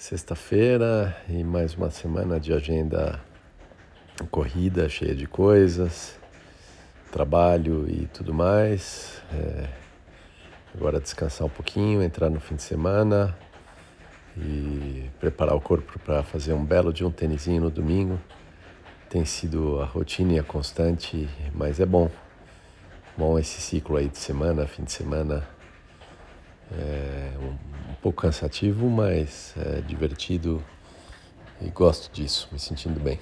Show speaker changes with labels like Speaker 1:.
Speaker 1: Sexta-feira e mais uma semana de agenda corrida, cheia de coisas, trabalho e tudo mais. É, agora descansar um pouquinho, entrar no fim de semana e preparar o corpo para fazer um belo de um tênisinho no domingo. Tem sido a rotina e a constante, mas é bom. Bom esse ciclo aí de semana, fim de semana. Pouco cansativo, mas é divertido e gosto disso, me sentindo bem.